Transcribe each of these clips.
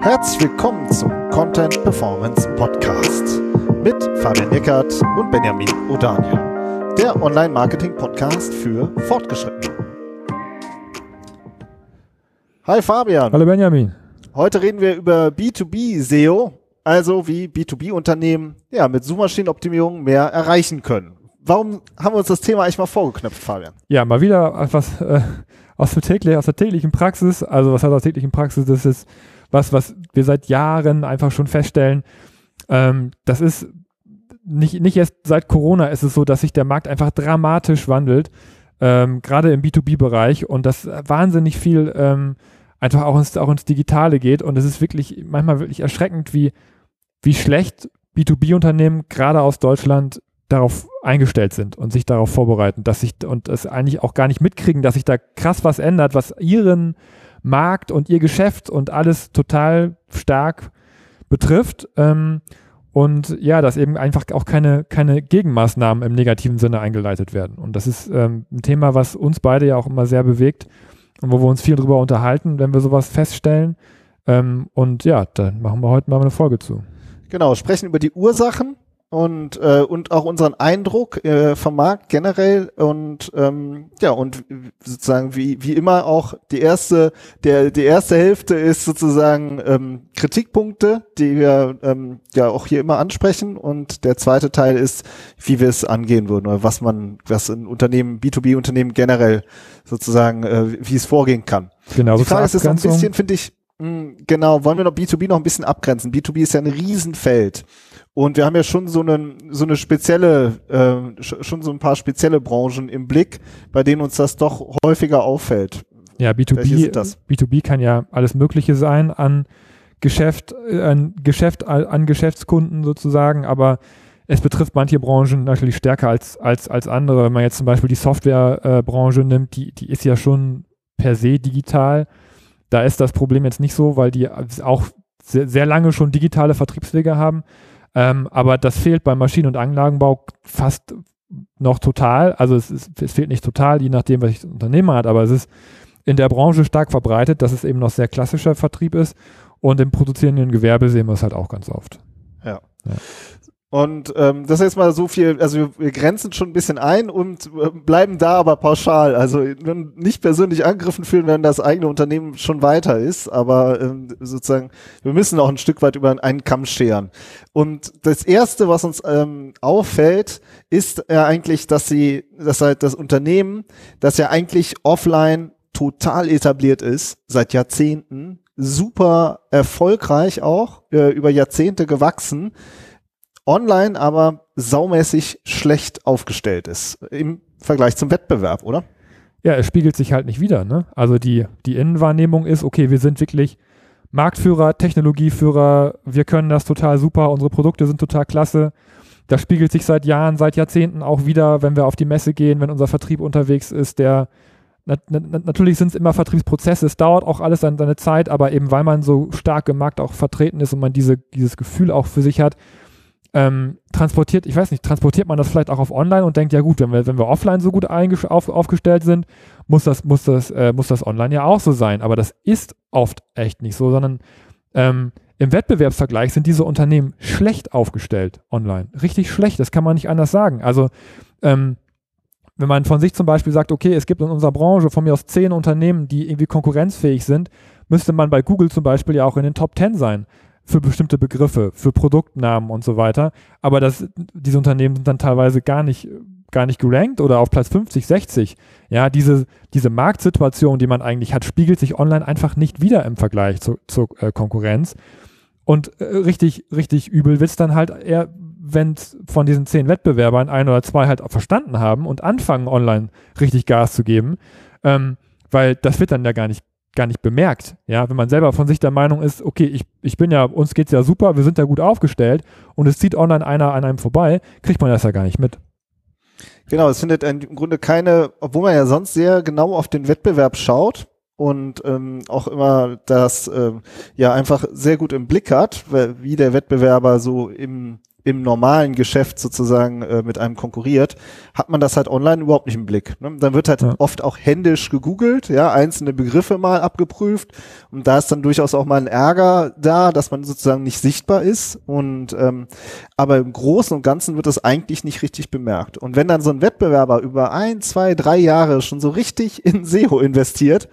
Herzlich willkommen zum Content Performance Podcast mit Fabian Eckert und Benjamin O'Daniel, der Online-Marketing-Podcast für Fortgeschrittene. Hi Fabian. Hallo Benjamin. Heute reden wir über B2B SEO, also wie B2B-Unternehmen ja, mit Suchmaschinenoptimierung mehr erreichen können. Warum haben wir uns das Thema eigentlich mal vorgeknöpft, Fabian? Ja, mal wieder etwas äh, aus, der täglich, aus der täglichen Praxis. Also was heißt aus der täglichen Praxis? Das ist was, was wir seit Jahren einfach schon feststellen. Ähm, das ist nicht, nicht erst seit Corona ist es so, dass sich der Markt einfach dramatisch wandelt, ähm, gerade im B2B-Bereich und das wahnsinnig viel ähm, einfach auch ins, auch ins Digitale geht und es ist wirklich manchmal wirklich erschreckend, wie, wie schlecht B2B-Unternehmen gerade aus Deutschland darauf eingestellt sind und sich darauf vorbereiten, dass sich und es eigentlich auch gar nicht mitkriegen, dass sich da krass was ändert, was ihren Markt und ihr Geschäft und alles total stark betrifft. Ähm, und ja, dass eben einfach auch keine, keine Gegenmaßnahmen im negativen Sinne eingeleitet werden. Und das ist ähm, ein Thema, was uns beide ja auch immer sehr bewegt und wo wir uns viel drüber unterhalten, wenn wir sowas feststellen. Ähm, und ja, da machen wir heute mal eine Folge zu. Genau, sprechen über die Ursachen und äh, und auch unseren Eindruck äh, vom Markt generell und ähm, ja und sozusagen wie wie immer auch die erste der die erste Hälfte ist sozusagen ähm, Kritikpunkte, die wir ähm, ja auch hier immer ansprechen und der zweite Teil ist, wie wir es angehen würden oder was man was ein Unternehmen B2B Unternehmen generell sozusagen äh, wie es vorgehen kann. Genau. Die Frage ist jetzt ein bisschen finde ich mh, genau wollen wir noch B2B noch ein bisschen abgrenzen. B2B ist ja ein Riesenfeld. Und wir haben ja schon so eine, so eine spezielle, äh, schon so ein paar spezielle Branchen im Blick, bei denen uns das doch häufiger auffällt. Ja, B2B, B2B kann ja alles Mögliche sein an Geschäft, äh, an Geschäft, an Geschäftskunden sozusagen, aber es betrifft manche Branchen natürlich stärker als, als, als andere. Wenn man jetzt zum Beispiel die Softwarebranche nimmt, die, die ist ja schon per se digital. Da ist das Problem jetzt nicht so, weil die auch sehr, sehr lange schon digitale Vertriebswege haben. Ähm, aber das fehlt beim Maschinen- und Anlagenbau fast noch total. Also es, ist, es fehlt nicht total, je nachdem, was das Unternehmen hat, aber es ist in der Branche stark verbreitet, dass es eben noch sehr klassischer Vertrieb ist. Und im produzierenden Gewerbe sehen wir es halt auch ganz oft. Ja. ja. Und ähm, das ist jetzt mal so viel, also wir, grenzen schon ein bisschen ein und äh, bleiben da aber pauschal. Also nicht persönlich angegriffen fühlen, wenn das eigene Unternehmen schon weiter ist, aber ähm, sozusagen, wir müssen auch ein Stück weit über einen Kamm scheren. Und das Erste, was uns ähm, auffällt, ist ja eigentlich, dass sie, dass halt das Unternehmen, das ja eigentlich offline total etabliert ist, seit Jahrzehnten, super erfolgreich auch, äh, über Jahrzehnte gewachsen, online aber saumäßig schlecht aufgestellt ist im Vergleich zum Wettbewerb, oder? Ja, es spiegelt sich halt nicht wieder. Ne? Also die, die Innenwahrnehmung ist, okay, wir sind wirklich Marktführer, Technologieführer, wir können das total super, unsere Produkte sind total klasse. Das spiegelt sich seit Jahren, seit Jahrzehnten auch wieder, wenn wir auf die Messe gehen, wenn unser Vertrieb unterwegs ist, der na, na, natürlich sind es immer Vertriebsprozesse, es dauert auch alles seine, seine Zeit, aber eben weil man so stark im Markt auch vertreten ist und man diese, dieses Gefühl auch für sich hat, ähm, transportiert, ich weiß nicht, transportiert man das vielleicht auch auf online und denkt, ja gut, wenn wir, wenn wir offline so gut auf, aufgestellt sind, muss das, muss das, äh, muss das online ja auch so sein. Aber das ist oft echt nicht so, sondern ähm, im Wettbewerbsvergleich sind diese Unternehmen schlecht aufgestellt online. Richtig schlecht, das kann man nicht anders sagen. Also ähm, wenn man von sich zum Beispiel sagt, okay, es gibt in unserer Branche von mir aus zehn Unternehmen, die irgendwie konkurrenzfähig sind, müsste man bei Google zum Beispiel ja auch in den Top 10 sein für bestimmte Begriffe, für Produktnamen und so weiter. Aber das, diese Unternehmen sind dann teilweise gar nicht, gar nicht gerankt oder auf Platz 50, 60. Ja, diese, diese Marktsituation, die man eigentlich hat, spiegelt sich online einfach nicht wieder im Vergleich zu, zur äh, Konkurrenz. Und äh, richtig, richtig übel wird es dann halt eher, wenn von diesen zehn Wettbewerbern ein oder zwei halt verstanden haben und anfangen, online richtig Gas zu geben. Ähm, weil das wird dann ja gar nicht gar nicht bemerkt. Ja, wenn man selber von sich der Meinung ist, okay, ich, ich bin ja, uns geht's ja super, wir sind da gut aufgestellt und es zieht online einer an einem vorbei, kriegt man das ja gar nicht mit. Genau, es findet im Grunde keine, obwohl man ja sonst sehr genau auf den Wettbewerb schaut und ähm, auch immer das ähm, ja einfach sehr gut im Blick hat, wie der Wettbewerber so im im normalen Geschäft sozusagen äh, mit einem konkurriert, hat man das halt online überhaupt nicht im Blick. Ne? Dann wird halt ja. oft auch händisch gegoogelt, ja, einzelne Begriffe mal abgeprüft und da ist dann durchaus auch mal ein Ärger da, dass man sozusagen nicht sichtbar ist und ähm, aber im Großen und Ganzen wird das eigentlich nicht richtig bemerkt. Und wenn dann so ein Wettbewerber über ein, zwei, drei Jahre schon so richtig in SEO investiert,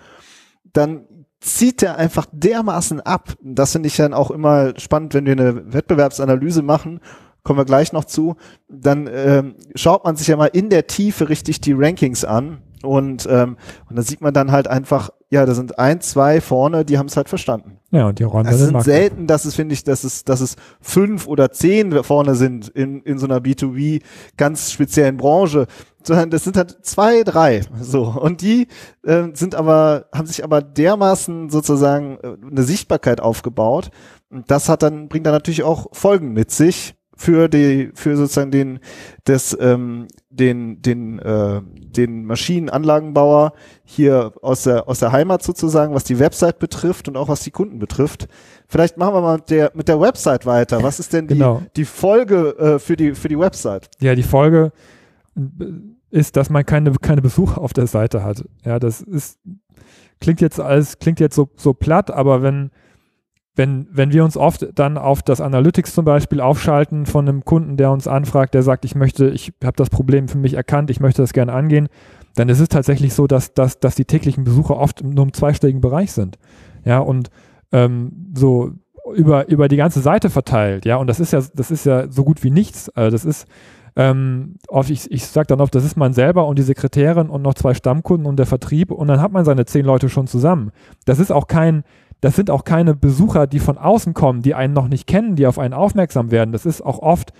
dann zieht er einfach dermaßen ab. Das finde ich dann auch immer spannend, wenn wir eine Wettbewerbsanalyse machen, kommen wir gleich noch zu, dann ähm, schaut man sich ja mal in der Tiefe richtig die Rankings an. Und, ähm, und da sieht man dann halt einfach, ja, da sind ein, zwei vorne, die haben es halt verstanden. Ja, und die räumen Es sind selten, dass es, finde ich, dass es, dass es fünf oder zehn vorne sind in, in so einer B2B ganz speziellen Branche, sondern das sind halt zwei, drei. So. Und die äh, sind aber, haben sich aber dermaßen sozusagen äh, eine Sichtbarkeit aufgebaut. Und das hat dann, bringt dann natürlich auch Folgen mit sich für die, für sozusagen den, des, ähm, den, den, äh, den Maschinenanlagenbauer hier aus der, aus der Heimat sozusagen, was die Website betrifft und auch was die Kunden betrifft. Vielleicht machen wir mal mit der, mit der Website weiter. Was ist denn die, genau. die Folge äh, für die, für die Website? Ja, die Folge ist, dass man keine, keine Besucher auf der Seite hat. Ja, das ist, klingt jetzt alles, klingt jetzt so, so platt, aber wenn, wenn, wenn wir uns oft dann auf das Analytics zum Beispiel aufschalten von einem Kunden, der uns anfragt, der sagt, ich möchte, ich habe das Problem für mich erkannt, ich möchte das gerne angehen, dann ist es tatsächlich so, dass, dass, dass die täglichen Besucher oft nur im zweistelligen Bereich sind. Ja, und ähm, so über, über die ganze Seite verteilt, ja, und das ist ja, das ist ja so gut wie nichts. Also das ist, ähm, oft, ich, ich sage dann oft, das ist man selber und die Sekretärin und noch zwei Stammkunden und der Vertrieb und dann hat man seine zehn Leute schon zusammen. Das ist auch kein, das sind auch keine Besucher, die von außen kommen, die einen noch nicht kennen, die auf einen aufmerksam werden. Das ist auch oft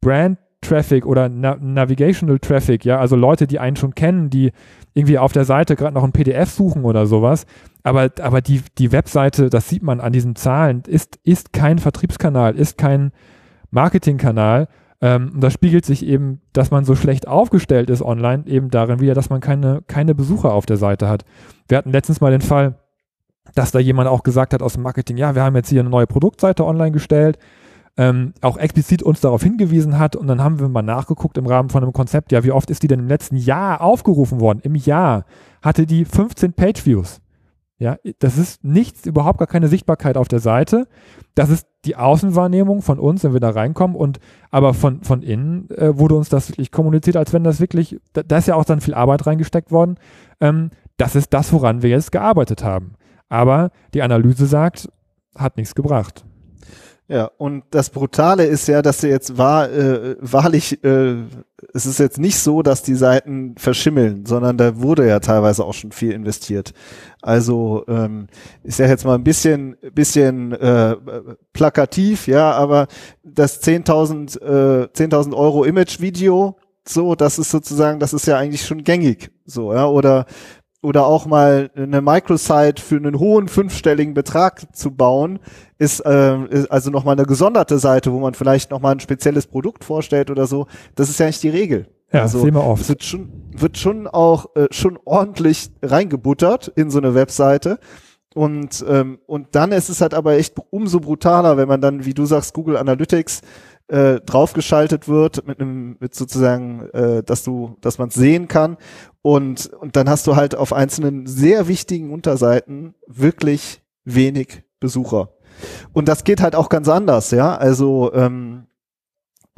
Brand Traffic oder Na Navigational Traffic, ja, also Leute, die einen schon kennen, die irgendwie auf der Seite gerade noch ein PDF suchen oder sowas. Aber, aber die, die Webseite, das sieht man an diesen Zahlen, ist, ist kein Vertriebskanal, ist kein Marketingkanal. Ähm, und das spiegelt sich eben, dass man so schlecht aufgestellt ist online, eben darin wieder, dass man keine, keine Besucher auf der Seite hat. Wir hatten letztens mal den Fall, dass da jemand auch gesagt hat aus dem Marketing, ja, wir haben jetzt hier eine neue Produktseite online gestellt, ähm, auch explizit uns darauf hingewiesen hat und dann haben wir mal nachgeguckt im Rahmen von einem Konzept, ja, wie oft ist die denn im letzten Jahr aufgerufen worden? Im Jahr hatte die 15 Page-Views. Ja, das ist nichts, überhaupt gar keine Sichtbarkeit auf der Seite. Das ist die Außenwahrnehmung von uns, wenn wir da reinkommen. Und aber von, von innen äh, wurde uns das wirklich kommuniziert, als wenn das wirklich, da, da ist ja auch dann viel Arbeit reingesteckt worden. Ähm, das ist das, woran wir jetzt gearbeitet haben. Aber die Analyse sagt, hat nichts gebracht. Ja, und das Brutale ist ja, dass sie jetzt wahr, äh, wahrlich, äh, es ist jetzt nicht so, dass die Seiten verschimmeln, sondern da wurde ja teilweise auch schon viel investiert. Also ähm, ich sage jetzt mal ein bisschen, bisschen äh, plakativ, ja, aber das 10.000 äh, 10.000 Euro Image-Video, so, das ist sozusagen, das ist ja eigentlich schon gängig, so, ja, oder oder auch mal eine Microsite für einen hohen fünfstelligen Betrag zu bauen, ist, äh, ist also nochmal eine gesonderte Seite, wo man vielleicht nochmal ein spezielles Produkt vorstellt oder so. Das ist ja nicht die Regel. Ja, also, sehen wir oft. Es wird schon, wird schon auch äh, schon ordentlich reingebuttert in so eine Webseite. Und, ähm, und dann ist es halt aber echt umso brutaler, wenn man dann, wie du sagst, Google Analytics äh, draufgeschaltet wird mit einem mit sozusagen, äh, dass du, dass man es sehen kann und und dann hast du halt auf einzelnen sehr wichtigen Unterseiten wirklich wenig Besucher. Und das geht halt auch ganz anders, ja. Also ähm,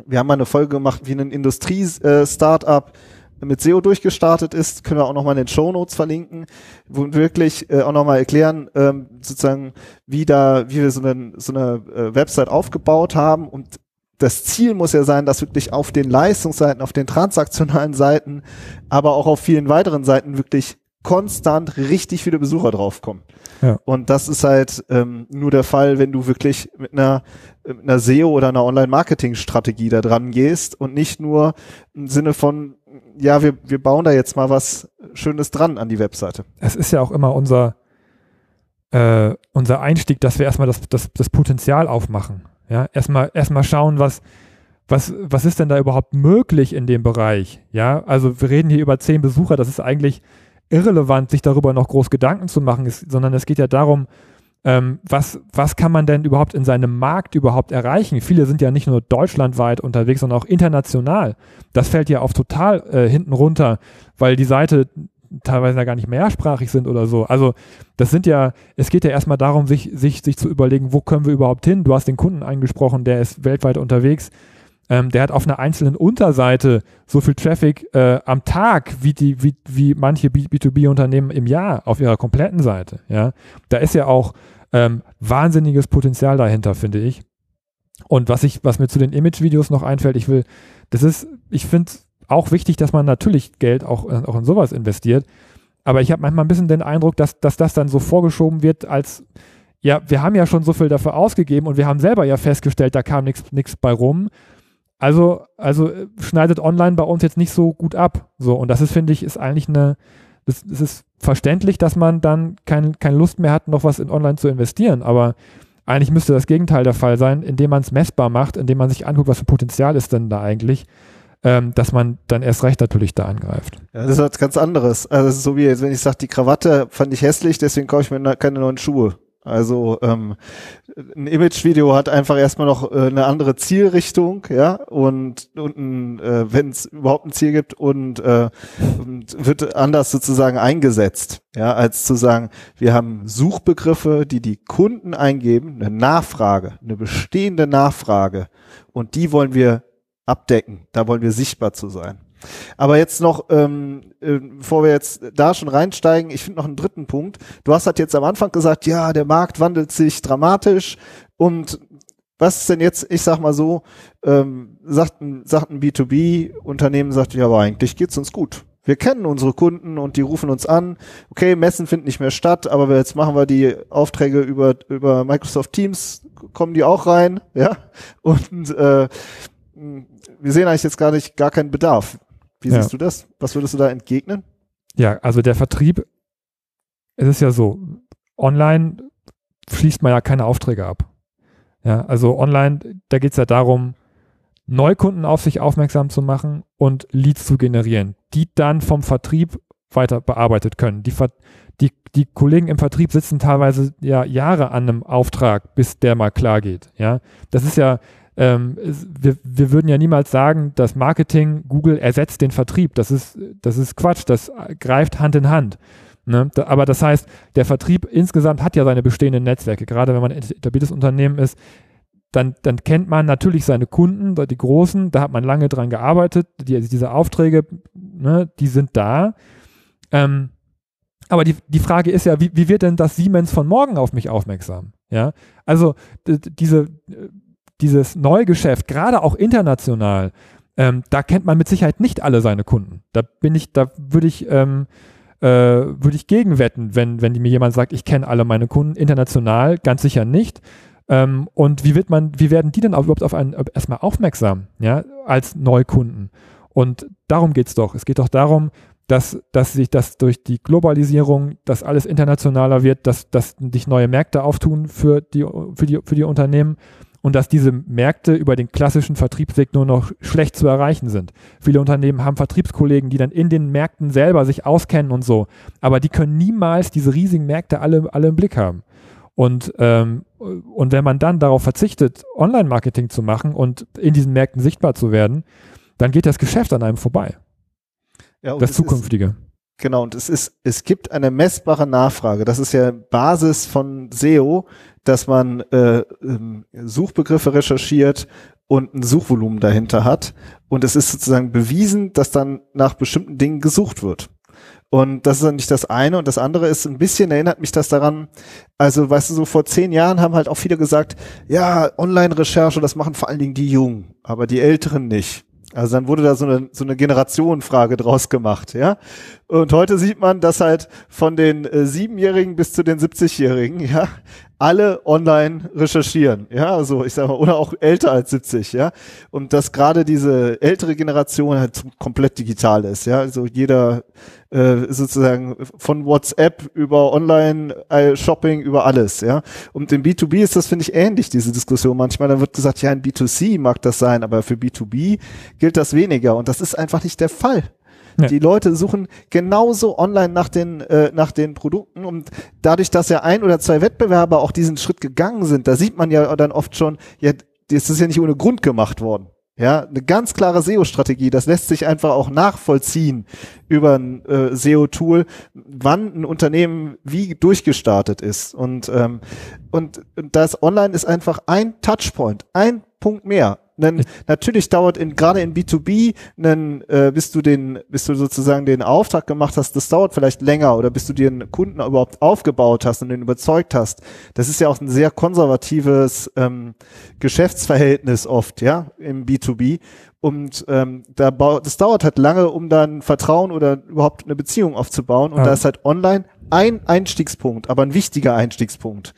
wir haben mal eine Folge gemacht, wie ein Industrie-Startup mit SEO durchgestartet ist, können wir auch nochmal in den Show Notes verlinken, wo wir wirklich äh, auch nochmal erklären, ähm, sozusagen, wie da, wie wir so eine, so eine äh, Website aufgebaut haben. Und das Ziel muss ja sein, dass wirklich auf den Leistungsseiten, auf den transaktionalen Seiten, aber auch auf vielen weiteren Seiten wirklich konstant richtig viele Besucher draufkommen. Ja. Und das ist halt ähm, nur der Fall, wenn du wirklich mit einer, mit einer SEO oder einer Online-Marketing-Strategie da dran gehst und nicht nur im Sinne von, ja, wir, wir bauen da jetzt mal was Schönes dran an die Webseite. Es ist ja auch immer unser, äh, unser Einstieg, dass wir erstmal das, das, das Potenzial aufmachen. Ja, erstmal, erstmal schauen, was, was, was ist denn da überhaupt möglich in dem Bereich? Ja, also wir reden hier über zehn Besucher, das ist eigentlich irrelevant, sich darüber noch groß Gedanken zu machen, ist, sondern es geht ja darum, ähm, was, was kann man denn überhaupt in seinem Markt überhaupt erreichen? Viele sind ja nicht nur deutschlandweit unterwegs, sondern auch international. Das fällt ja auf total äh, hinten runter, weil die Seite teilweise ja gar nicht mehrsprachig sind oder so. Also das sind ja, es geht ja erstmal darum, sich, sich, sich zu überlegen, wo können wir überhaupt hin? Du hast den Kunden angesprochen, der ist weltweit unterwegs. Ähm, der hat auf einer einzelnen Unterseite so viel Traffic äh, am Tag wie die, wie, wie manche B2B-Unternehmen im Jahr auf ihrer kompletten Seite. Ja, da ist ja auch ähm, wahnsinniges Potenzial dahinter, finde ich. Und was ich, was mir zu den Image-Videos noch einfällt, ich will, das ist, ich finde auch wichtig, dass man natürlich Geld auch, äh, auch in sowas investiert. Aber ich habe manchmal ein bisschen den Eindruck, dass, dass das dann so vorgeschoben wird, als ja, wir haben ja schon so viel dafür ausgegeben und wir haben selber ja festgestellt, da kam nichts bei rum. Also, also äh, schneidet online bei uns jetzt nicht so gut ab. So, und das ist, finde ich, ist eigentlich eine, das, das ist verständlich, dass man dann keine, keine Lust mehr hat, noch was in online zu investieren. Aber eigentlich müsste das Gegenteil der Fall sein, indem man es messbar macht, indem man sich anguckt, was für Potenzial ist denn da eigentlich ähm, dass man dann erst recht natürlich da angreift. Ja, das ist was ganz anderes. Also so wie jetzt, wenn ich sage, die Krawatte fand ich hässlich, deswegen kaufe ich mir keine neuen Schuhe. Also ähm, ein Imagevideo hat einfach erstmal noch äh, eine andere Zielrichtung, ja, und, und äh, wenn es überhaupt ein Ziel gibt und, äh, und wird anders sozusagen eingesetzt, ja, als zu sagen, wir haben Suchbegriffe, die die Kunden eingeben, eine Nachfrage, eine bestehende Nachfrage und die wollen wir abdecken. Da wollen wir sichtbar zu sein. Aber jetzt noch, ähm, äh, bevor wir jetzt da schon reinsteigen, ich finde noch einen dritten Punkt. Du hast halt jetzt am Anfang gesagt, ja, der Markt wandelt sich dramatisch und was ist denn jetzt, ich sag mal so, ähm, sagt ein, sagt ein B2B-Unternehmen, sagt, ja, aber eigentlich geht's uns gut. Wir kennen unsere Kunden und die rufen uns an. Okay, Messen finden nicht mehr statt, aber jetzt machen wir die Aufträge über, über Microsoft Teams, kommen die auch rein, ja. Und äh, wir sehen eigentlich jetzt gar nicht, gar keinen Bedarf. Wie siehst du das? Was würdest du da entgegnen? Ja, also der Vertrieb, es ist ja so, online schließt man ja keine Aufträge ab. Ja, also online, da geht es ja darum, Neukunden auf sich aufmerksam zu machen und Leads zu generieren, die dann vom Vertrieb weiter bearbeitet können. Die, die, die Kollegen im Vertrieb sitzen teilweise ja Jahre an einem Auftrag, bis der mal klar geht. Ja, das ist ja, ähm, wir, wir würden ja niemals sagen, dass Marketing, Google ersetzt den Vertrieb. Das ist, das ist Quatsch, das greift Hand in Hand. Ne? Da, aber das heißt, der Vertrieb insgesamt hat ja seine bestehenden Netzwerke. Gerade wenn man ein etabliertes Unternehmen ist, dann, dann kennt man natürlich seine Kunden, die großen, da hat man lange dran gearbeitet, die, also diese Aufträge, ne, die sind da. Ähm, aber die, die Frage ist ja, wie, wie wird denn das Siemens von morgen auf mich aufmerksam? Ja, also diese dieses Neugeschäft, gerade auch international, ähm, da kennt man mit Sicherheit nicht alle seine Kunden. Da bin ich, da würde ich, ähm, äh, würde ich gegenwetten, wenn, wenn mir jemand sagt, ich kenne alle meine Kunden international, ganz sicher nicht. Ähm, und wie wird man, wie werden die denn überhaupt auf einen erstmal aufmerksam, ja, als Neukunden? Und darum geht's doch. Es geht doch darum, dass, dass sich das durch die Globalisierung, dass alles internationaler wird, dass, dass sich neue Märkte auftun für die, für die, für die Unternehmen und dass diese Märkte über den klassischen Vertriebsweg nur noch schlecht zu erreichen sind. Viele Unternehmen haben Vertriebskollegen, die dann in den Märkten selber sich auskennen und so, aber die können niemals diese riesigen Märkte alle, alle im Blick haben. Und, ähm, und wenn man dann darauf verzichtet, Online-Marketing zu machen und in diesen Märkten sichtbar zu werden, dann geht das Geschäft an einem vorbei. Ja, das Zukünftige. Ist, genau, und es ist, es gibt eine messbare Nachfrage. Das ist ja Basis von SEO, dass man äh, ähm, Suchbegriffe recherchiert und ein Suchvolumen dahinter hat. Und es ist sozusagen bewiesen, dass dann nach bestimmten Dingen gesucht wird. Und das ist dann nicht das eine. Und das andere ist, ein bisschen erinnert mich das daran, also weißt du, so vor zehn Jahren haben halt auch viele gesagt, ja, Online-Recherche, das machen vor allen Dingen die Jungen, aber die Älteren nicht. Also dann wurde da so eine, so eine Generationenfrage draus gemacht, ja. Und heute sieht man, dass halt von den äh, Siebenjährigen bis zu den 70-Jährigen, ja, alle online recherchieren, ja, also ich sag mal, oder auch älter als 70, ja, und dass gerade diese ältere Generation halt komplett digital ist, ja, also jeder äh, sozusagen von WhatsApp über Online-Shopping über alles, ja, und im B2B ist das finde ich ähnlich diese Diskussion. Manchmal, da wird gesagt, ja, in B2C mag das sein, aber für B2B gilt das weniger. Und das ist einfach nicht der Fall. Ja. Die Leute suchen genauso online nach den, äh, nach den Produkten. Und dadurch, dass ja ein oder zwei Wettbewerber auch diesen Schritt gegangen sind, da sieht man ja dann oft schon, ja, das ist ja nicht ohne Grund gemacht worden. Ja, eine ganz klare SEO-Strategie. Das lässt sich einfach auch nachvollziehen über ein äh, SEO-Tool, wann ein Unternehmen wie durchgestartet ist. Und, ähm, und, und das Online ist einfach ein Touchpoint, ein Punkt mehr. Nen, natürlich dauert in, gerade in B2B, nen, äh, bis du den, bis du sozusagen den Auftrag gemacht hast, das dauert vielleicht länger oder bis du dir einen Kunden überhaupt aufgebaut hast und den überzeugt hast. Das ist ja auch ein sehr konservatives ähm, Geschäftsverhältnis oft, ja, im B2B. Und ähm, da das dauert halt lange, um dann Vertrauen oder überhaupt eine Beziehung aufzubauen. Und ja. da ist halt online ein Einstiegspunkt, aber ein wichtiger Einstiegspunkt.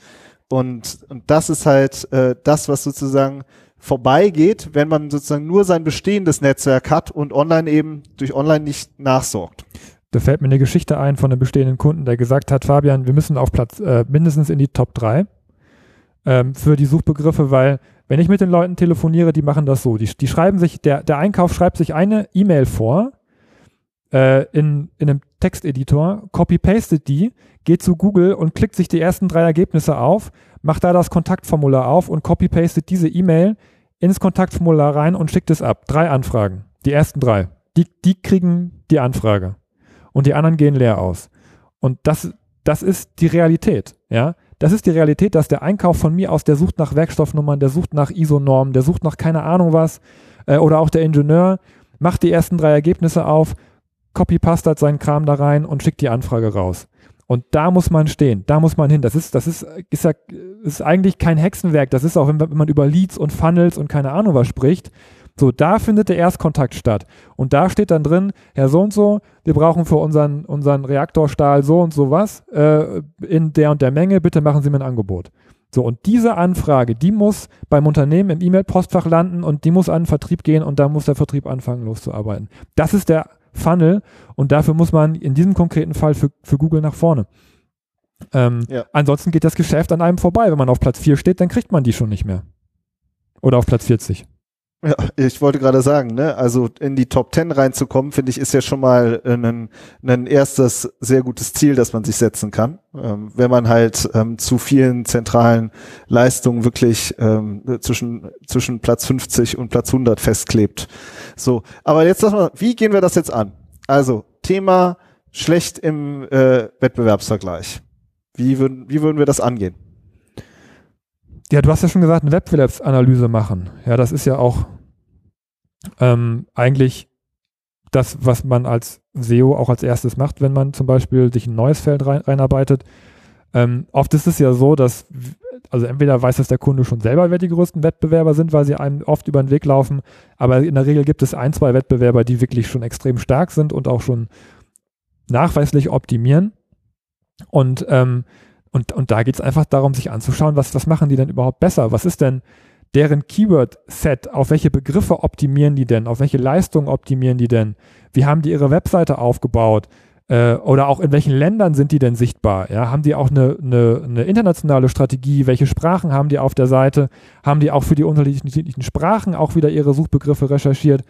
Und, und das ist halt äh, das, was sozusagen vorbeigeht, wenn man sozusagen nur sein bestehendes Netzwerk hat und online eben durch online nicht nachsorgt. Da fällt mir eine Geschichte ein von einem bestehenden Kunden, der gesagt hat, Fabian, wir müssen auf Platz äh, mindestens in die Top 3 ähm, für die Suchbegriffe, weil wenn ich mit den Leuten telefoniere, die machen das so. Die, die schreiben sich, der, der Einkauf schreibt sich eine E-Mail vor äh, in, in einem Texteditor, copy-pastet die, geht zu Google und klickt sich die ersten drei Ergebnisse auf, macht da das Kontaktformular auf und copy-pastet diese E-Mail ins Kontaktformular rein und schickt es ab. Drei Anfragen. Die ersten drei. Die, die kriegen die Anfrage. Und die anderen gehen leer aus. Und das, das ist die Realität. Ja, das ist die Realität, dass der Einkauf von mir aus, der sucht nach Werkstoffnummern, der sucht nach ISO-Normen, der sucht nach keine Ahnung was, äh, oder auch der Ingenieur macht die ersten drei Ergebnisse auf, copy-pastet seinen Kram da rein und schickt die Anfrage raus. Und da muss man stehen, da muss man hin. Das ist, das ist, ist ja, ist eigentlich kein Hexenwerk. Das ist auch, wenn, wenn man über Leads und Funnels und keine Ahnung was spricht. So, da findet der Erstkontakt statt. Und da steht dann drin, Herr so und so, wir brauchen für unseren, unseren Reaktorstahl so und so was äh, in der und der Menge, bitte machen Sie mir ein Angebot. So, und diese Anfrage, die muss beim Unternehmen im E-Mail-Postfach landen und die muss an den Vertrieb gehen und da muss der Vertrieb anfangen loszuarbeiten. Das ist der Funnel und dafür muss man in diesem konkreten Fall für, für Google nach vorne. Ähm, ja. Ansonsten geht das Geschäft an einem vorbei. Wenn man auf Platz 4 steht, dann kriegt man die schon nicht mehr. Oder auf Platz 40. Ja, ich wollte gerade sagen, ne, also in die Top 10 reinzukommen, finde ich, ist ja schon mal ein, ein erstes sehr gutes Ziel, das man sich setzen kann. Ähm, wenn man halt ähm, zu vielen zentralen Leistungen wirklich ähm, zwischen, zwischen Platz 50 und Platz 100 festklebt. So, aber jetzt sag mal, wie gehen wir das jetzt an? Also, Thema schlecht im äh, Wettbewerbsvergleich. Wie würden, wie würden wir das angehen? Ja, du hast ja schon gesagt, eine Wettbewerbsanalyse machen. Ja, das ist ja auch ähm, eigentlich das, was man als SEO auch als erstes macht, wenn man zum Beispiel sich ein neues Feld rein, reinarbeitet. Ähm, oft ist es ja so, dass, also entweder weiß das der Kunde schon selber, wer die größten Wettbewerber sind, weil sie einem oft über den Weg laufen, aber in der Regel gibt es ein, zwei Wettbewerber, die wirklich schon extrem stark sind und auch schon nachweislich optimieren. Und ähm, und, und da geht es einfach darum, sich anzuschauen, was, was machen die denn überhaupt besser? Was ist denn deren Keyword-Set? Auf welche Begriffe optimieren die denn? Auf welche Leistungen optimieren die denn? Wie haben die ihre Webseite aufgebaut? Äh, oder auch in welchen Ländern sind die denn sichtbar? Ja, haben die auch eine, eine, eine internationale Strategie? Welche Sprachen haben die auf der Seite? Haben die auch für die unterschiedlichen Sprachen auch wieder ihre Suchbegriffe recherchiert?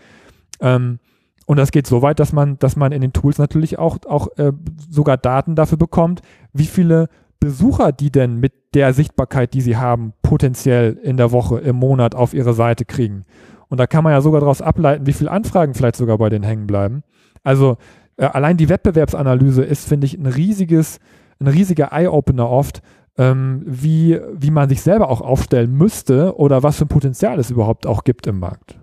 Ähm, und das geht so weit, dass man, dass man in den Tools natürlich auch, auch äh, sogar Daten dafür bekommt, wie viele Besucher, die denn mit der Sichtbarkeit, die sie haben, potenziell in der Woche, im Monat auf ihre Seite kriegen. Und da kann man ja sogar daraus ableiten, wie viele Anfragen vielleicht sogar bei denen hängen bleiben. Also äh, allein die Wettbewerbsanalyse ist, finde ich, ein riesiges, ein riesiger Eye-Opener oft, ähm, wie, wie man sich selber auch aufstellen müsste oder was für ein Potenzial es überhaupt auch gibt im Markt.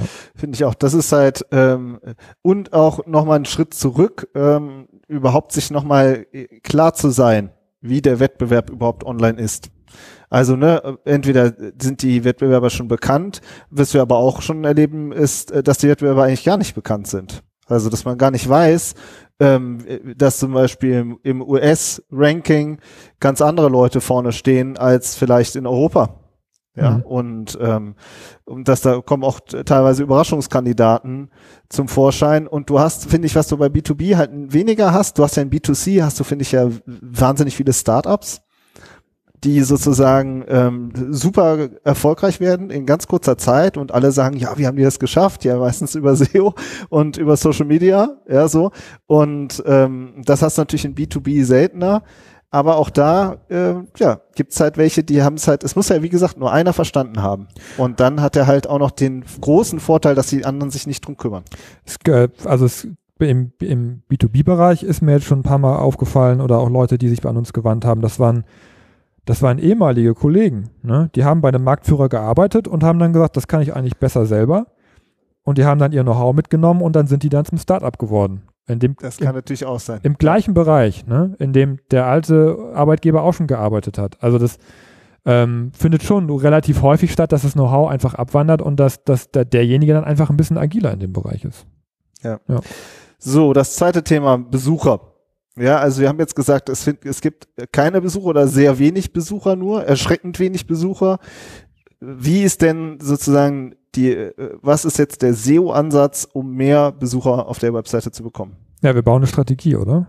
Ja. Finde ich auch. Das ist halt ähm, und auch nochmal einen Schritt zurück. Ähm, überhaupt sich nochmal äh, klar zu sein, wie der Wettbewerb überhaupt online ist. Also ne, entweder sind die Wettbewerber schon bekannt, was wir aber auch schon erleben, ist, äh, dass die Wettbewerber eigentlich gar nicht bekannt sind. Also dass man gar nicht weiß, ähm, dass zum Beispiel im US-Ranking ganz andere Leute vorne stehen als vielleicht in Europa. Ja, mhm. und, ähm, und dass da kommen auch teilweise Überraschungskandidaten zum Vorschein. Und du hast, finde ich, was du bei B2B halt weniger hast, du hast ja in B2C, hast du, finde ich, ja wahnsinnig viele Startups. die sozusagen ähm, super erfolgreich werden in ganz kurzer Zeit und alle sagen, ja, wie haben die das geschafft? Ja, meistens über SEO und über Social Media, ja so. Und ähm, das hast du natürlich in B2B seltener. Aber auch da, äh, ja, gibt's halt welche, die haben es halt, es muss ja wie gesagt nur einer verstanden haben. Und dann hat er halt auch noch den großen Vorteil, dass die anderen sich nicht drum kümmern. Es, also es, im, im B2B-Bereich ist mir jetzt schon ein paar Mal aufgefallen oder auch Leute, die sich an uns gewandt haben, das waren das waren ehemalige Kollegen. Ne? Die haben bei einem Marktführer gearbeitet und haben dann gesagt, das kann ich eigentlich besser selber. Und die haben dann ihr Know-how mitgenommen und dann sind die dann zum Startup geworden. In dem, Das kann im, natürlich auch sein. im gleichen Bereich, ne? in dem der alte Arbeitgeber auch schon gearbeitet hat. Also das ähm, findet schon relativ häufig statt, dass das Know-how einfach abwandert und dass, dass der, derjenige dann einfach ein bisschen agiler in dem Bereich ist. So, das zweite Thema, Besucher. Ja, also wir haben jetzt gesagt, es, find, es gibt keine Besucher oder sehr wenig Besucher nur, erschreckend wenig Besucher. Wie ist denn sozusagen die, äh, was ist jetzt der SEO-Ansatz, um mehr Besucher auf der Webseite zu bekommen? Ja, wir bauen eine Strategie, oder?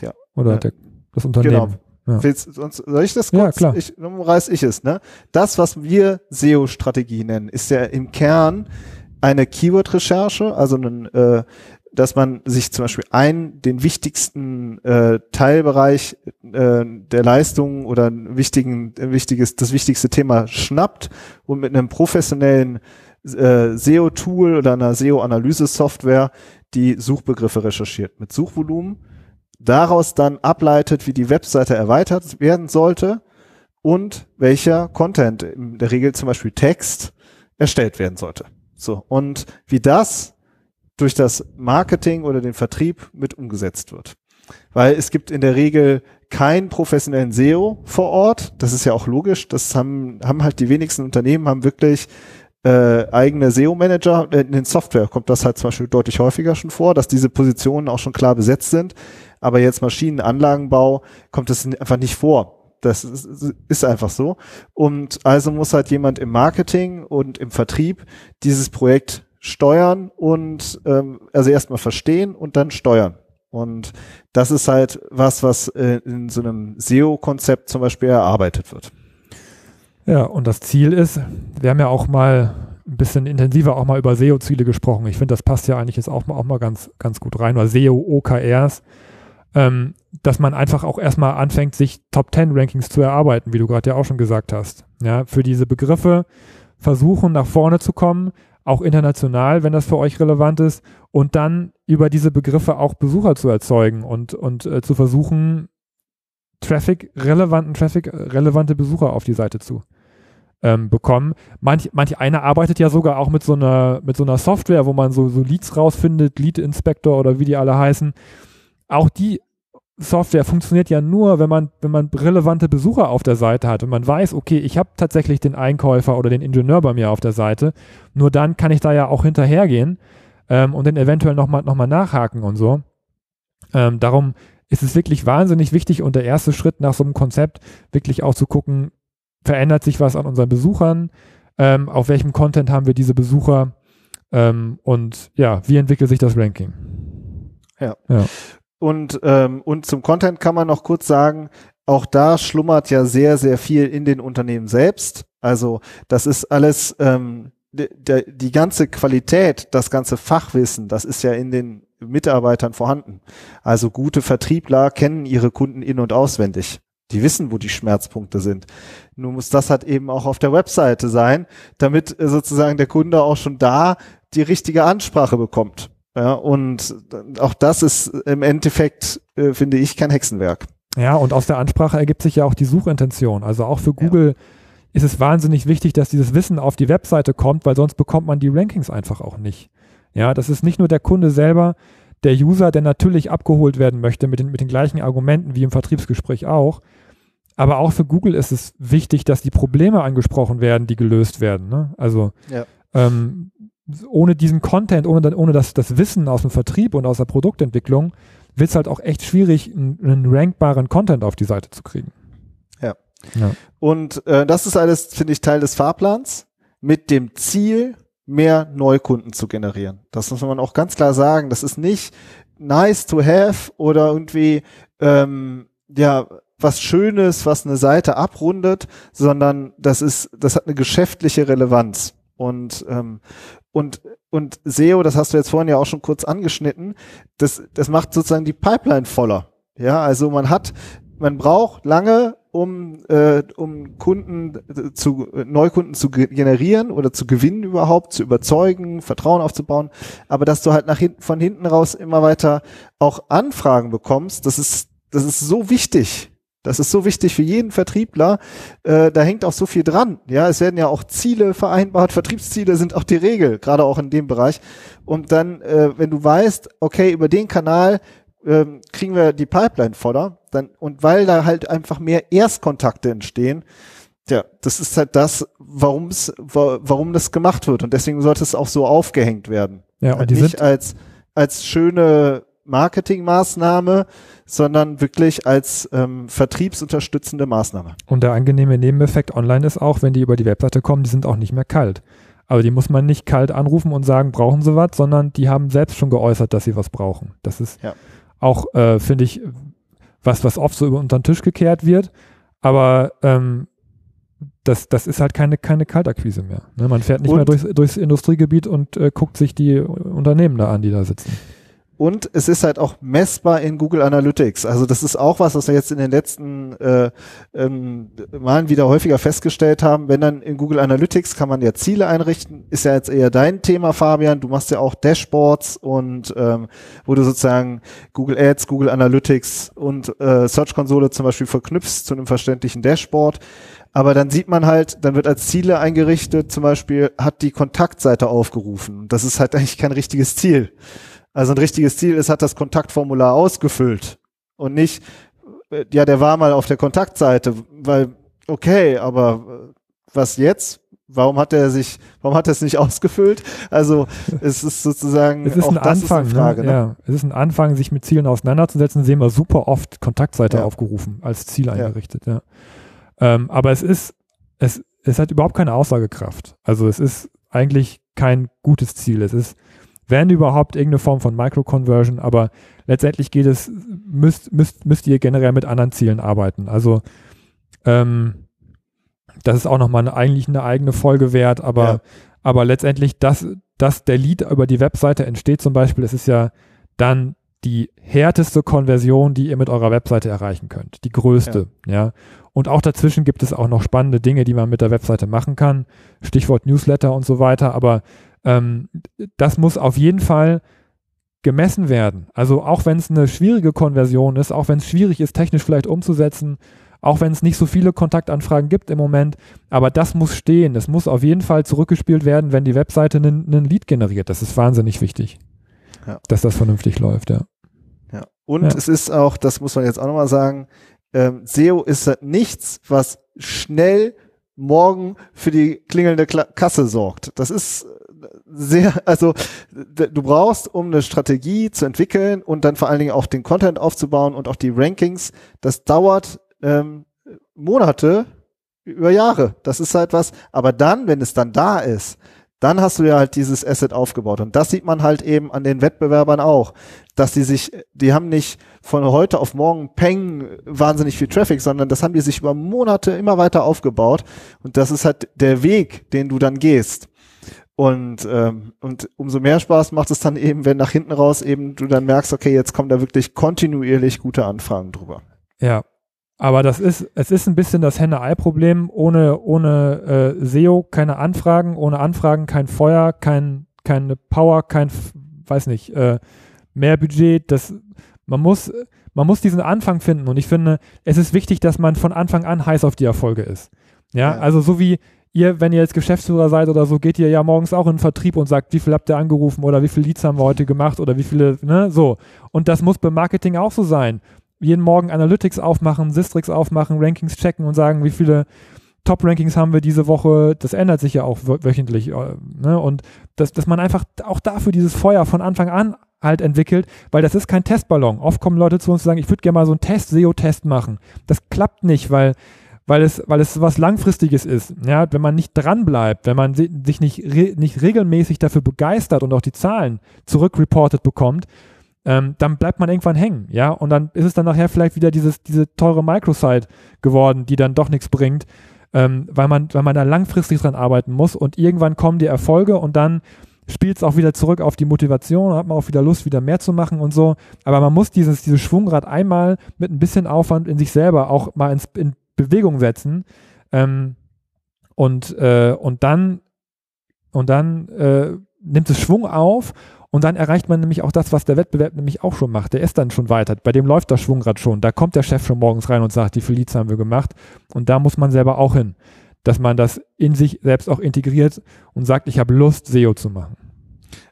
Ja. Oder Ja. Der, das Unternehmen. Ja. Willst, sonst, soll ich das Ja, kurz? klar. Ich, dann reiß ich es, ne? Das, was wir SEO-Strategie nennen, ist ja im Kern eine Keyword-Recherche, also ein, äh, dass man sich zum Beispiel einen, den wichtigsten äh, Teilbereich äh, der Leistung oder ein wichtigen, ein wichtiges, das wichtigste Thema schnappt und mit einem professionellen äh, SEO-Tool oder einer SEO-Analyse-Software die Suchbegriffe recherchiert mit Suchvolumen, daraus dann ableitet, wie die Webseite erweitert werden sollte und welcher Content, in der Regel zum Beispiel Text, erstellt werden sollte. So. Und wie das durch das Marketing oder den Vertrieb mit umgesetzt wird. Weil es gibt in der Regel keinen professionellen SEO vor Ort. Das ist ja auch logisch. Das haben, haben halt die wenigsten Unternehmen, haben wirklich äh, eigene SEO-Manager. In den Software kommt das halt zum Beispiel deutlich häufiger schon vor, dass diese Positionen auch schon klar besetzt sind. Aber jetzt Maschinenanlagenbau kommt das einfach nicht vor. Das ist, ist einfach so. Und also muss halt jemand im Marketing und im Vertrieb dieses Projekt steuern und ähm, also erstmal verstehen und dann steuern. Und das ist halt was, was äh, in so einem SEO-Konzept zum Beispiel erarbeitet wird. Ja, und das Ziel ist, wir haben ja auch mal ein bisschen intensiver auch mal über SEO-Ziele gesprochen. Ich finde, das passt ja eigentlich jetzt auch mal, auch mal ganz, ganz gut rein, oder SEO-OKRs, ähm, dass man einfach auch erstmal anfängt, sich Top-10-Rankings zu erarbeiten, wie du gerade ja auch schon gesagt hast. Ja, für diese Begriffe versuchen, nach vorne zu kommen, auch international, wenn das für euch relevant ist, und dann über diese Begriffe auch Besucher zu erzeugen und, und äh, zu versuchen, Traffic, relevanten Traffic, relevante Besucher auf die Seite zu ähm, bekommen. Manch, manch einer arbeitet ja sogar auch mit so einer, mit so einer Software, wo man so, so Leads rausfindet, Lead Inspector oder wie die alle heißen. Auch die Software funktioniert ja nur, wenn man, wenn man relevante Besucher auf der Seite hat und man weiß, okay, ich habe tatsächlich den Einkäufer oder den Ingenieur bei mir auf der Seite. Nur dann kann ich da ja auch hinterhergehen ähm, und dann eventuell nochmal noch mal nachhaken und so. Ähm, darum ist es wirklich wahnsinnig wichtig und der erste Schritt nach so einem Konzept wirklich auch zu gucken, verändert sich was an unseren Besuchern, ähm, auf welchem Content haben wir diese Besucher ähm, und ja, wie entwickelt sich das Ranking? Ja. ja. Und, ähm, und zum Content kann man noch kurz sagen, auch da schlummert ja sehr, sehr viel in den Unternehmen selbst. Also das ist alles, ähm, die, die ganze Qualität, das ganze Fachwissen, das ist ja in den Mitarbeitern vorhanden. Also gute Vertriebler kennen ihre Kunden in- und auswendig. Die wissen, wo die Schmerzpunkte sind. Nur muss das halt eben auch auf der Webseite sein, damit äh, sozusagen der Kunde auch schon da die richtige Ansprache bekommt. Ja, und auch das ist im Endeffekt, äh, finde ich, kein Hexenwerk. Ja, und aus der Ansprache ergibt sich ja auch die Suchintention. Also auch für Google ja. ist es wahnsinnig wichtig, dass dieses Wissen auf die Webseite kommt, weil sonst bekommt man die Rankings einfach auch nicht. Ja, das ist nicht nur der Kunde selber, der User, der natürlich abgeholt werden möchte mit den, mit den gleichen Argumenten wie im Vertriebsgespräch auch. Aber auch für Google ist es wichtig, dass die Probleme angesprochen werden, die gelöst werden. Ne? Also ja. ähm, ohne diesen Content, ohne, ohne das, das Wissen aus dem Vertrieb und aus der Produktentwicklung, wird es halt auch echt schwierig, einen, einen rankbaren Content auf die Seite zu kriegen. Ja. ja. Und äh, das ist alles, finde ich, Teil des Fahrplans mit dem Ziel, mehr Neukunden zu generieren. Das muss man auch ganz klar sagen. Das ist nicht nice to have oder irgendwie, ähm, ja, was Schönes, was eine Seite abrundet, sondern das ist, das hat eine geschäftliche Relevanz. Und, ähm, und, und SEO, das hast du jetzt vorhin ja auch schon kurz angeschnitten, das, das macht sozusagen die Pipeline voller. Ja, also man hat, man braucht lange, um, äh, um Kunden äh, zu, Neukunden zu generieren oder zu gewinnen überhaupt, zu überzeugen, Vertrauen aufzubauen. Aber dass du halt nach hinten, von hinten raus immer weiter auch Anfragen bekommst, das ist, das ist so wichtig. Das ist so wichtig für jeden Vertriebler. Äh, da hängt auch so viel dran. Ja, es werden ja auch Ziele vereinbart. Vertriebsziele sind auch die Regel, gerade auch in dem Bereich. Und dann, äh, wenn du weißt, okay, über den Kanal ähm, kriegen wir die Pipeline voller, dann, und weil da halt einfach mehr Erstkontakte entstehen, ja, das ist halt das, warum es, warum das gemacht wird. Und deswegen sollte es auch so aufgehängt werden. Ja, und halt die nicht als, als schöne Marketingmaßnahme, sondern wirklich als ähm, vertriebsunterstützende Maßnahme. Und der angenehme Nebeneffekt online ist auch, wenn die über die Webseite kommen, die sind auch nicht mehr kalt. Aber die muss man nicht kalt anrufen und sagen, brauchen sie was, sondern die haben selbst schon geäußert, dass sie was brauchen. Das ist Ja. Auch, äh, finde ich, was, was oft so über unter den Tisch gekehrt wird. Aber ähm, das, das ist halt keine, keine Kaltakquise mehr. Ne? Man fährt nicht Und- mehr durchs, durchs Industriegebiet und äh, guckt sich die Unternehmen da an, die da sitzen. Und es ist halt auch messbar in Google Analytics. Also das ist auch was, was wir jetzt in den letzten äh, ähm, Malen wieder häufiger festgestellt haben. Wenn dann in Google Analytics kann man ja Ziele einrichten. Ist ja jetzt eher dein Thema, Fabian. Du machst ja auch Dashboards und ähm, wo du sozusagen Google Ads, Google Analytics und äh, Search Konsole zum Beispiel verknüpfst zu einem verständlichen Dashboard. Aber dann sieht man halt, dann wird als Ziele eingerichtet, zum Beispiel hat die Kontaktseite aufgerufen. Das ist halt eigentlich kein richtiges Ziel. Also ein richtiges Ziel ist, hat das Kontaktformular ausgefüllt und nicht, äh, ja, der war mal auf der Kontaktseite, weil, okay, aber äh, was jetzt? Warum hat er sich, warum hat er es nicht ausgefüllt? Also es ist sozusagen Es ist auch ein das Anfang, ist eine Frage. ne? Ne? Ja, es ist ein Anfang, sich mit Zielen auseinanderzusetzen. Sehen wir super oft Kontaktseite Ja. aufgerufen, als Ziel eingerichtet. Ja. Ähm, aber es ist, es, es hat überhaupt keine Aussagekraft. Also es ist eigentlich kein gutes Ziel. Es ist, wenn überhaupt, irgendeine Form von Micro-Conversion, aber letztendlich geht es, müsst, müsst, müsst ihr generell mit anderen Zielen arbeiten. Also ähm, das ist auch nochmal eine, eigentlich eine eigene Folge wert, aber, Ja. aber letztendlich, dass, dass der Lead über die Webseite entsteht zum Beispiel, es ist ja dann die härteste Konversion, die ihr mit eurer Webseite erreichen könnt. Die größte, ja. Und auch dazwischen gibt es auch noch spannende Dinge, die man mit der Webseite machen kann. Stichwort Newsletter und so weiter. Aber ähm, das muss auf jeden Fall gemessen werden. Also auch wenn es eine schwierige Konversion ist, auch wenn es schwierig ist, technisch vielleicht umzusetzen, auch wenn es nicht so viele Kontaktanfragen gibt im Moment, aber das muss stehen. Es muss auf jeden Fall zurückgespielt werden, wenn die Webseite einen, einen Lead generiert. Das ist wahnsinnig wichtig, Ja. dass das vernünftig läuft, ja. Ja. Und Ja. es ist auch, das muss man jetzt auch nochmal sagen, ähm, SEO ist halt nichts, was schnell morgen für die klingelnde Kla Kasse sorgt. Das ist sehr, also du brauchst, um eine Strategie zu entwickeln und dann vor allen Dingen auch den Content aufzubauen und auch die Rankings, das dauert ähm, Monate über Jahre. Das ist halt was, aber dann, wenn es dann da ist, dann hast du ja halt dieses Asset aufgebaut. Und das sieht man halt eben an den Wettbewerbern auch, dass die sich, die haben nicht von heute auf morgen Peng wahnsinnig viel Traffic, sondern das haben die sich über Monate immer weiter aufgebaut. Und das ist halt der Weg, den du dann gehst. Und, ähm, und umso mehr Spaß macht es dann eben, wenn nach hinten raus eben du dann merkst, okay, jetzt kommen da wirklich kontinuierlich gute Anfragen drüber. Ja. Aber das ist, es ist ein bisschen das Henne-Ei-Problem. Ohne, ohne äh, SEO keine Anfragen, ohne Anfragen kein Feuer, kein, keine Power, kein, weiß nicht, äh, mehr Budget. Das, man muss, man muss diesen Anfang finden. Und ich finde, es ist wichtig, dass man von Anfang an heiß auf die Erfolge ist. Ja, Ja. also so wie ihr, wenn ihr jetzt Geschäftsführer seid oder so, geht ihr ja morgens auch in den Vertrieb und sagt, wie viel habt ihr angerufen oder wie viele Leads haben wir heute gemacht oder wie viele, ne, so. Und das muss beim Marketing auch so sein jeden Morgen Analytics aufmachen, Sistrix aufmachen, Rankings checken und sagen, wie viele Top-Rankings haben wir diese Woche. Das ändert sich ja auch wö- wöchentlich. äh, Ne? Und dass, dass man einfach auch dafür dieses Feuer von Anfang an halt entwickelt, weil das ist kein Testballon. Oft kommen Leute zu uns und sagen, ich würde gerne mal so einen Test, SEO-Test machen. Das klappt nicht, weil weil es, weil es was Langfristiges ist. Ja, wenn man nicht dran bleibt, wenn man si- sich nicht, re nicht regelmäßig dafür begeistert und auch die Zahlen zurückreportet bekommt, ähm, dann bleibt man irgendwann hängen, ja, und dann ist es dann nachher vielleicht wieder dieses, diese teure Microsite geworden, die dann doch nichts bringt, ähm, weil man, weil man da langfristig dran arbeiten muss und irgendwann kommen die Erfolge und dann spielt es auch wieder zurück auf die Motivation, hat man auch wieder Lust, wieder mehr zu machen und so. Aber man muss dieses, dieses Schwungrad einmal mit ein bisschen Aufwand in sich selber auch mal ins, in Bewegung setzen. Ähm, und, äh, und dann, und dann äh, nimmt es Schwung auf und dann erreicht man nämlich auch das, was der Wettbewerb nämlich auch schon macht. Der ist dann schon weiter. Bei dem läuft das Schwungrad schon. Da kommt der Chef schon morgens rein und sagt, die Feliz haben wir gemacht. Und da muss man selber auch hin, dass man das in sich selbst auch integriert und sagt, ich habe Lust, SEO zu machen.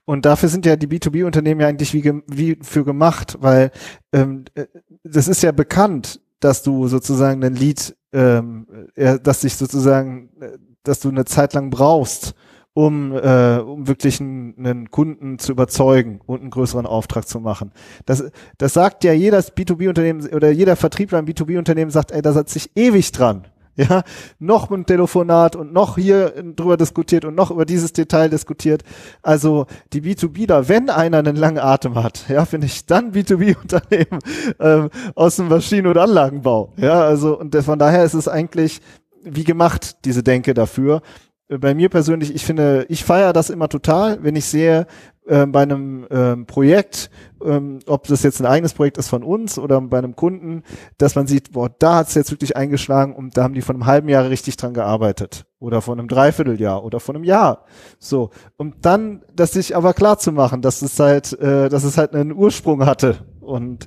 Und dafür sind ja die B2B-Unternehmen ja eigentlich wie, wie für gemacht, weil ähm, äh, das ist ja bekannt, dass du sozusagen ein Lied, ähm, dass dich sozusagen, äh, dass du eine Zeit lang brauchst, um, äh, um wirklich einen, einen Kunden zu überzeugen und einen größeren Auftrag zu machen. Das, das sagt ja jedes B2B-Unternehmen oder jeder Vertriebler im B2B-Unternehmen sagt, ey, da setzt sich ewig dran. Ja, noch ein Telefonat und noch hier drüber diskutiert und noch über dieses Detail diskutiert. Also die B2Bler, wenn einer einen langen Atem hat, ja, finde ich dann B2B-Unternehmen ähm, aus dem Maschinen- und Anlagenbau. Ja, also und von daher ist es eigentlich wie gemacht, diese Denke dafür bei mir persönlich, ich finde, ich feiere das immer total, wenn ich sehe, äh, bei einem ähm, Projekt, ähm, ob das jetzt ein eigenes Projekt ist von uns oder bei einem Kunden, dass man sieht, boah, da hat es jetzt wirklich eingeschlagen und da haben die von einem halben Jahr richtig dran gearbeitet oder von einem Dreivierteljahr oder von einem Jahr. So und dann, das sich aber klar zu machen, dass es halt, äh, dass es halt einen Ursprung hatte und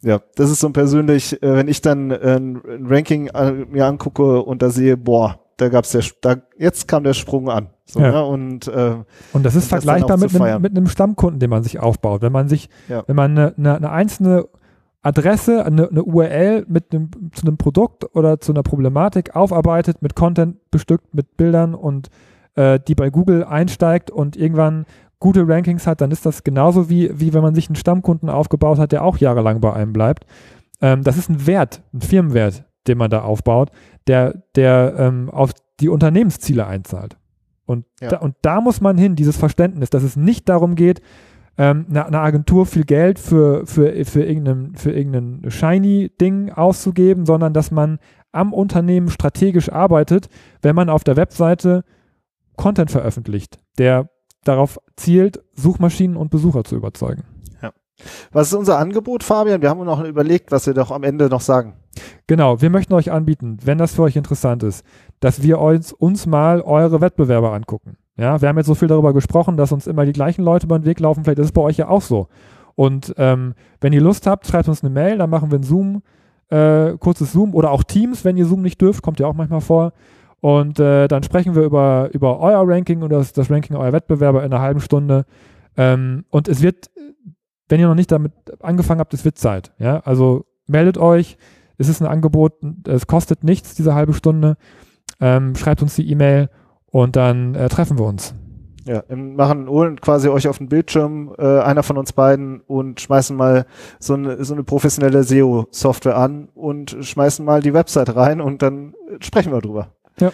ja, das ist so persönlich, äh, wenn ich dann äh, ein Ranking äh, mir angucke und da sehe, boah, da gab's der, da, jetzt kam der Sprung an. So, Ja. ne? Und, äh, Und das ist Und vergleichbar mit einem, mit einem Stammkunden, den man sich aufbaut. Wenn man sich, Ja. wenn man eine, eine, eine einzelne Adresse, eine, eine URL mit einem, zu einem Produkt oder zu einer Problematik aufarbeitet, mit Content bestückt, mit Bildern und äh, die bei Google einsteigt und irgendwann gute Rankings hat, dann ist das genauso wie, wie wenn man sich einen Stammkunden aufgebaut hat, der auch jahrelang bei einem bleibt. Ähm, das ist ein Wert, ein Firmenwert, den man da aufbaut, der, der ähm, auf die Unternehmensziele einzahlt. Und, Ja. da, und da muss man hin, dieses Verständnis, dass es nicht darum geht, ähm, eine, eine Agentur viel Geld für, für, für irgendein, für irgendein Shiny-Ding auszugeben, sondern dass man am Unternehmen strategisch arbeitet, wenn man auf der Webseite Content veröffentlicht, der darauf zielt, Suchmaschinen und Besucher zu überzeugen. Was ist unser Angebot, Fabian? Wir haben noch überlegt, was wir doch am Ende noch sagen. Genau, wir möchten euch anbieten, wenn das für euch interessant ist, dass wir uns, uns mal eure Wettbewerber angucken. Ja, wir haben jetzt so viel darüber gesprochen, dass uns immer die gleichen Leute über den Weg laufen. Vielleicht ist es bei euch ja auch so. Und ähm, wenn ihr Lust habt, schreibt uns eine Mail, dann machen wir ein Zoom, äh, kurzes Zoom oder auch Teams, wenn ihr Zoom nicht dürft, kommt ja auch manchmal vor. Und äh, dann sprechen wir über, über euer Ranking und das, das Ranking eurer Wettbewerber in einer halben Stunde. Ähm, und es wird, wenn ihr noch nicht damit angefangen habt, es wird Zeit. Ja, also meldet euch. Es ist ein Angebot, es kostet nichts, diese halbe Stunde. Ähm, schreibt uns die E-Mail und dann äh, treffen wir uns. Ja, machen holen quasi euch auf den Bildschirm äh, einer von uns beiden und schmeißen mal so eine, so eine professionelle SEO-Software an und schmeißen mal die Website rein und dann sprechen wir drüber. Ja.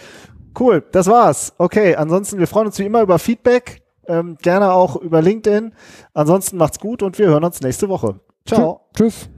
Cool, das war's. Okay, ansonsten, wir freuen uns wie immer über Feedback, ähm, gerne auch über LinkedIn. Ansonsten macht's gut und wir hören uns nächste Woche. Ciao. Tschüss.